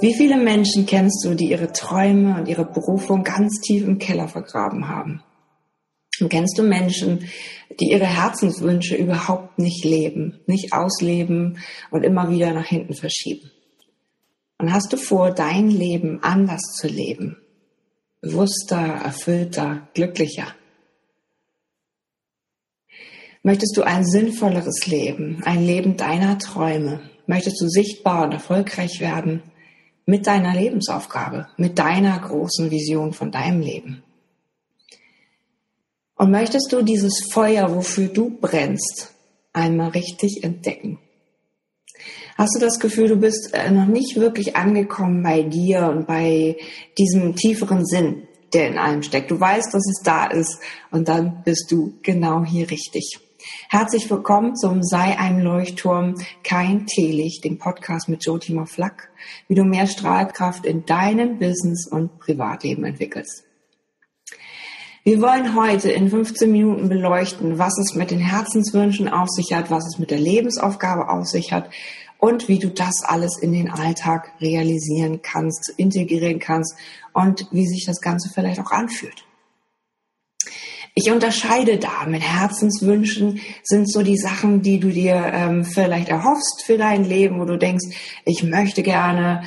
Wie viele Menschen kennst du, die ihre Träume und ihre Berufung ganz tief im Keller vergraben haben? Und kennst du Menschen, die ihre Herzenswünsche überhaupt nicht leben, nicht ausleben und immer wieder nach hinten verschieben? Und hast du vor, dein Leben anders zu leben? Bewusster, erfüllter, glücklicher? Möchtest du ein sinnvolleres Leben, ein Leben deiner Träume? Möchtest du sichtbar und erfolgreich werden? Mit deiner Lebensaufgabe, mit deiner großen Vision von deinem Leben. Und möchtest du dieses Feuer, wofür du brennst, einmal richtig entdecken? Hast du das Gefühl, du bist äh, noch nicht wirklich angekommen bei dir und bei diesem tieferen Sinn, der in allem steckt? Du weißt, dass es da ist und dann bist du genau hier richtig. Herzlich willkommen zum Sei ein Leuchtturm, kein Teelicht, dem Podcast mit Jotima Flack, wie du mehr Strahlkraft in deinem Business und Privatleben entwickelst. Wir wollen heute in 15 Minuten beleuchten, was es mit den Herzenswünschen auf sich hat, was es mit der Lebensaufgabe auf sich hat und wie du das alles in den Alltag realisieren kannst, integrieren kannst und wie sich das Ganze vielleicht auch anfühlt. Ich unterscheide da. Mit Herzenswünschen sind so die Sachen, die du dir ähm, vielleicht erhoffst für dein Leben, wo du denkst, ich möchte gerne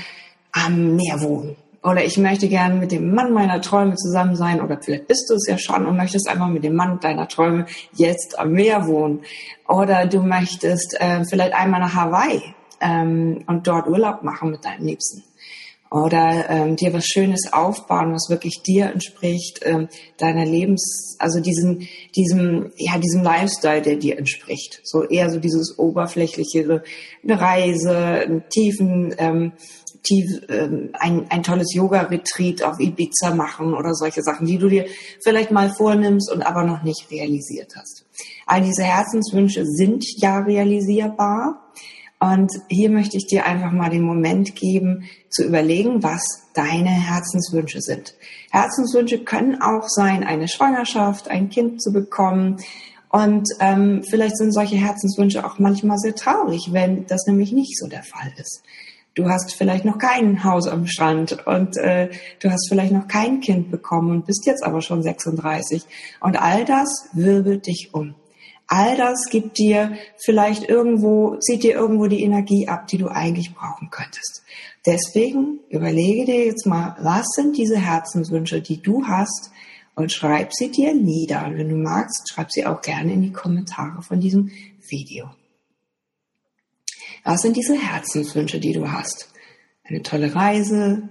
am Meer wohnen. Oder ich möchte gerne mit dem Mann meiner Träume zusammen sein. Oder vielleicht bist du es ja schon und möchtest einfach mit dem Mann deiner Träume jetzt am Meer wohnen. Oder du möchtest äh, vielleicht einmal nach Hawaii ähm, und dort Urlaub machen mit deinem Liebsten oder ähm, dir was Schönes aufbauen, was wirklich dir entspricht, ähm, deiner Lebens, also diesem, diesem, ja, diesem Lifestyle, der dir entspricht. So eher so dieses oberflächliche, eine Reise, einen tiefen, ähm, tief, ähm, ein, ein tolles Yoga-Retreat auf Ibiza machen oder solche Sachen, die du dir vielleicht mal vornimmst und aber noch nicht realisiert hast. All diese Herzenswünsche sind ja realisierbar. Und hier möchte ich dir einfach mal den Moment geben, zu überlegen, was deine Herzenswünsche sind. Herzenswünsche können auch sein, eine Schwangerschaft, ein Kind zu bekommen. Und ähm, vielleicht sind solche Herzenswünsche auch manchmal sehr traurig, wenn das nämlich nicht so der Fall ist. Du hast vielleicht noch kein Haus am Strand und äh, du hast vielleicht noch kein Kind bekommen und bist jetzt aber schon 36. Und all das wirbelt dich um. All das gibt dir vielleicht irgendwo, zieht dir irgendwo die Energie ab, die du eigentlich brauchen könntest. Deswegen überlege dir jetzt mal, was sind diese Herzenswünsche, die du hast und schreib sie dir nieder. Und wenn du magst, schreib sie auch gerne in die Kommentare von diesem Video. Was sind diese Herzenswünsche, die du hast? Eine tolle Reise,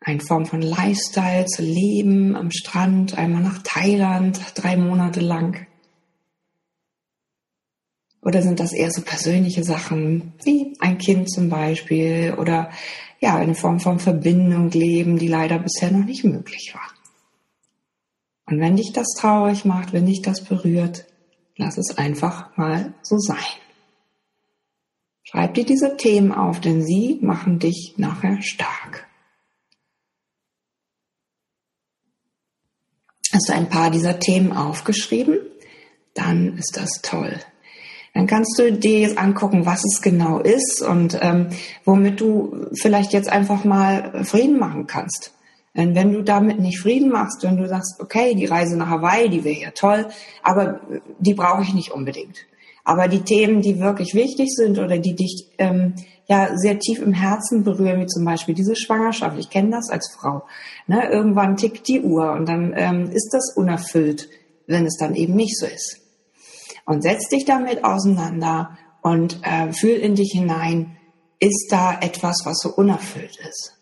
eine Form von Lifestyle zu leben am Strand, einmal nach Thailand, drei Monate lang. Oder sind das eher so persönliche Sachen, wie ein Kind zum Beispiel oder ja, eine Form von Verbindung leben, die leider bisher noch nicht möglich war? Und wenn dich das traurig macht, wenn dich das berührt, lass es einfach mal so sein. Schreib dir diese Themen auf, denn sie machen dich nachher stark. Hast du ein paar dieser Themen aufgeschrieben? Dann ist das toll dann kannst du dir jetzt angucken, was es genau ist und ähm, womit du vielleicht jetzt einfach mal Frieden machen kannst. Denn wenn du damit nicht Frieden machst, wenn du sagst, okay, die Reise nach Hawaii, die wäre ja toll, aber die brauche ich nicht unbedingt. Aber die Themen, die wirklich wichtig sind oder die dich ähm, ja sehr tief im Herzen berühren, wie zum Beispiel diese Schwangerschaft. Ich kenne das als Frau. Ne? Irgendwann tickt die Uhr und dann ähm, ist das unerfüllt, wenn es dann eben nicht so ist und setz dich damit auseinander und äh, fühl in dich hinein, ist da etwas, was so unerfüllt ist.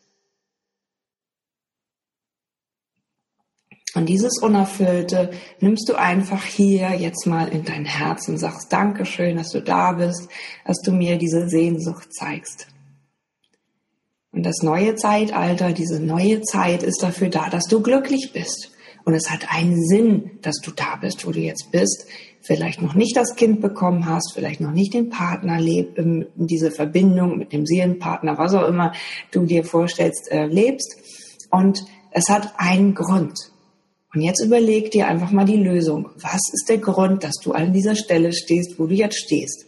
Und dieses Unerfüllte nimmst du einfach hier jetzt mal in dein Herz und sagst Dankeschön, dass du da bist, dass du mir diese Sehnsucht zeigst. Und das neue Zeitalter, diese neue Zeit ist dafür da, dass du glücklich bist. Und es hat einen Sinn, dass du da bist, wo du jetzt bist, vielleicht noch nicht das Kind bekommen hast, vielleicht noch nicht den Partner lebt, ähm, diese Verbindung mit dem Seelenpartner, was auch immer du dir vorstellst, äh, lebst. Und es hat einen Grund. Und jetzt überleg dir einfach mal die Lösung. Was ist der Grund, dass du an dieser Stelle stehst, wo du jetzt stehst?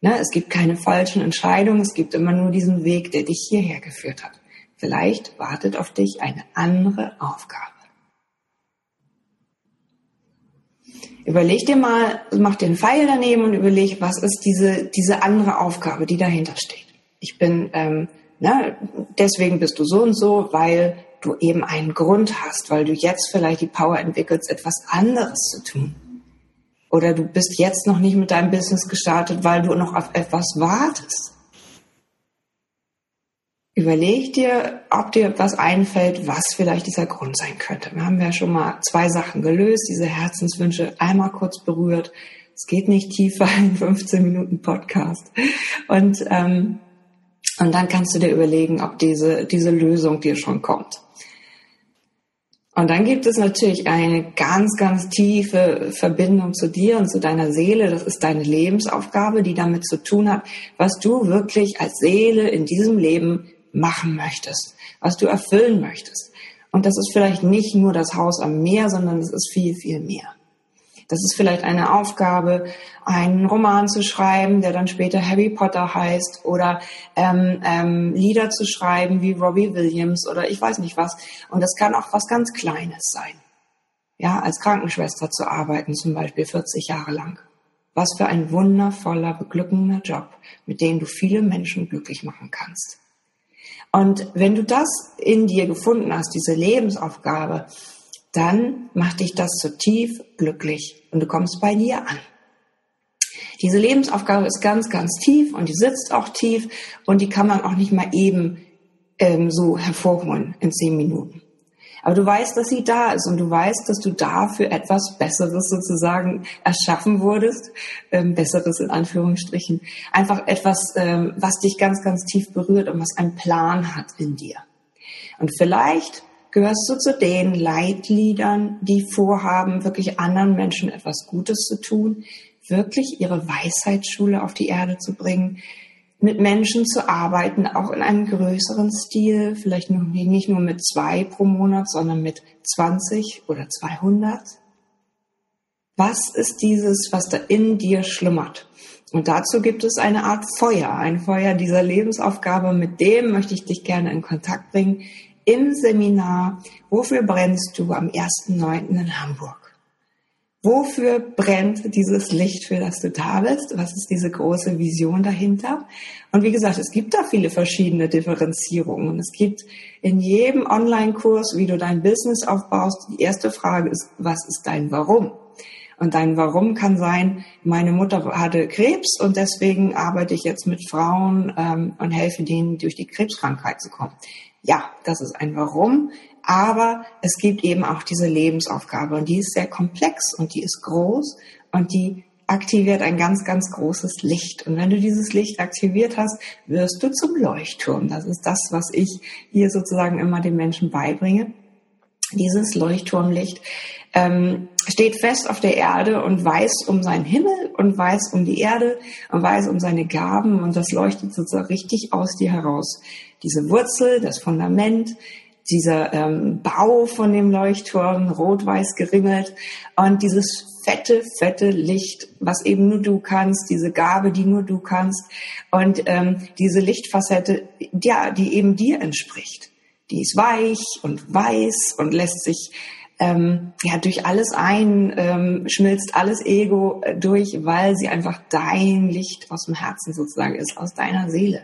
Ne? Es gibt keine falschen Entscheidungen, es gibt immer nur diesen Weg, der dich hierher geführt hat. Vielleicht wartet auf dich eine andere Aufgabe. Überleg dir mal, mach dir einen Pfeil daneben und überleg, was ist diese, diese andere Aufgabe, die dahinter steht. Ich bin, ähm, ne, deswegen bist du so und so, weil du eben einen Grund hast, weil du jetzt vielleicht die Power entwickelst, etwas anderes zu tun. Oder du bist jetzt noch nicht mit deinem Business gestartet, weil du noch auf etwas wartest. Überleg dir, ob dir etwas einfällt, was vielleicht dieser Grund sein könnte. Wir haben ja schon mal zwei Sachen gelöst, diese Herzenswünsche einmal kurz berührt. Es geht nicht tiefer in 15 Minuten Podcast. Und, ähm, und dann kannst du dir überlegen, ob diese, diese Lösung dir schon kommt. Und dann gibt es natürlich eine ganz, ganz tiefe Verbindung zu dir und zu deiner Seele. Das ist deine Lebensaufgabe, die damit zu tun hat, was du wirklich als Seele in diesem Leben machen möchtest, was du erfüllen möchtest. Und das ist vielleicht nicht nur das Haus am Meer, sondern es ist viel, viel mehr. Das ist vielleicht eine Aufgabe, einen Roman zu schreiben, der dann später Harry Potter heißt, oder ähm, ähm, Lieder zu schreiben wie Robbie Williams oder ich weiß nicht was. Und das kann auch was ganz Kleines sein. Ja, als Krankenschwester zu arbeiten, zum Beispiel 40 Jahre lang. Was für ein wundervoller, beglückender Job, mit dem du viele Menschen glücklich machen kannst. Und wenn du das in dir gefunden hast, diese Lebensaufgabe, dann macht dich das so tief glücklich und du kommst bei dir an. Diese Lebensaufgabe ist ganz, ganz tief und die sitzt auch tief und die kann man auch nicht mal eben ähm, so hervorholen in zehn Minuten. Aber du weißt, dass sie da ist und du weißt, dass du dafür etwas Besseres sozusagen erschaffen wurdest, ähm, Besseres in Anführungsstrichen, einfach etwas, ähm, was dich ganz, ganz tief berührt und was einen Plan hat in dir. Und vielleicht gehörst du zu den Leitliedern, die vorhaben, wirklich anderen Menschen etwas Gutes zu tun, wirklich ihre Weisheitsschule auf die Erde zu bringen, mit Menschen zu arbeiten, auch in einem größeren Stil, vielleicht nicht nur mit zwei pro Monat, sondern mit 20 oder 200? Was ist dieses, was da in dir schlummert? Und dazu gibt es eine Art Feuer, ein Feuer dieser Lebensaufgabe, mit dem möchte ich dich gerne in Kontakt bringen im Seminar Wofür brennst du am 1.9. in Hamburg? Wofür brennt dieses Licht, für das du da bist? Was ist diese große Vision dahinter? Und wie gesagt, es gibt da viele verschiedene Differenzierungen. Es gibt in jedem Online-Kurs, wie du dein Business aufbaust, die erste Frage ist, was ist dein Warum? Und dein Warum kann sein, meine Mutter hatte Krebs und deswegen arbeite ich jetzt mit Frauen ähm, und helfe denen, durch die Krebskrankheit zu kommen. Ja, das ist ein Warum. Aber es gibt eben auch diese Lebensaufgabe und die ist sehr komplex und die ist groß und die aktiviert ein ganz, ganz großes Licht. Und wenn du dieses Licht aktiviert hast, wirst du zum Leuchtturm. Das ist das, was ich hier sozusagen immer den Menschen beibringe. Dieses Leuchtturmlicht ähm, steht fest auf der Erde und weiß um seinen Himmel und weiß um die Erde und weiß um seine Gaben und das leuchtet sozusagen richtig aus dir heraus. Diese Wurzel, das Fundament, dieser ähm, Bau von dem Leuchtturm, rot-weiß geringelt und dieses fette, fette Licht, was eben nur du kannst, diese Gabe, die nur du kannst und ähm, diese Lichtfacette, ja, die eben dir entspricht. Die ist weich und weiß und lässt sich ähm, ja durch alles ein, ähm, schmilzt alles Ego äh, durch, weil sie einfach dein Licht aus dem Herzen sozusagen ist, aus deiner Seele.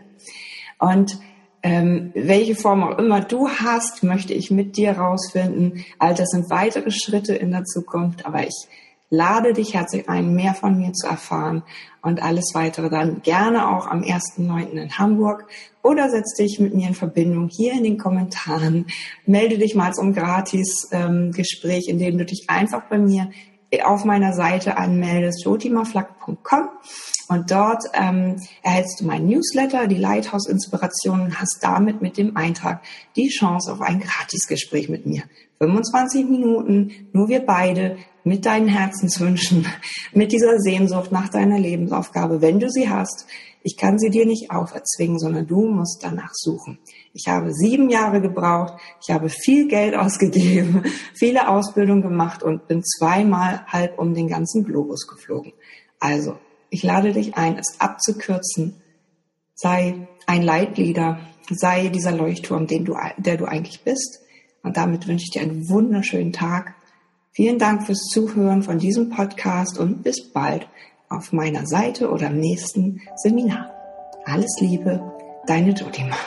Und ähm, welche Form auch immer du hast, möchte ich mit dir rausfinden. All das sind weitere Schritte in der Zukunft, aber ich lade dich herzlich ein, mehr von mir zu erfahren und alles weitere dann gerne auch am 1.9. in Hamburg oder setz dich mit mir in Verbindung hier in den Kommentaren. Melde dich mal zum Gratis-Gespräch, ähm, in dem du dich einfach bei mir auf meiner Seite anmeldest, jotimaflack.com und dort ähm, erhältst du mein Newsletter, die Lighthouse-Inspiration und hast damit mit dem Eintrag die Chance auf ein Gratisgespräch mit mir. 25 Minuten, nur wir beide, mit deinen Herzenswünschen, mit dieser Sehnsucht nach deiner Lebensaufgabe, wenn du sie hast. Ich kann sie dir nicht auferzwingen, sondern du musst danach suchen. Ich habe sieben Jahre gebraucht, ich habe viel Geld ausgegeben, viele Ausbildungen gemacht und bin zweimal halb um den ganzen Globus geflogen. Also Ich lade dich ein, es abzukürzen. Sei ein Leitlieder, sei dieser Leuchtturm, den du, der du eigentlich bist. Und damit wünsche ich dir einen wunderschönen Tag. Vielen Dank fürs Zuhören von diesem Podcast und bis bald auf meiner Seite oder im nächsten Seminar. Alles Liebe, deine Dodima.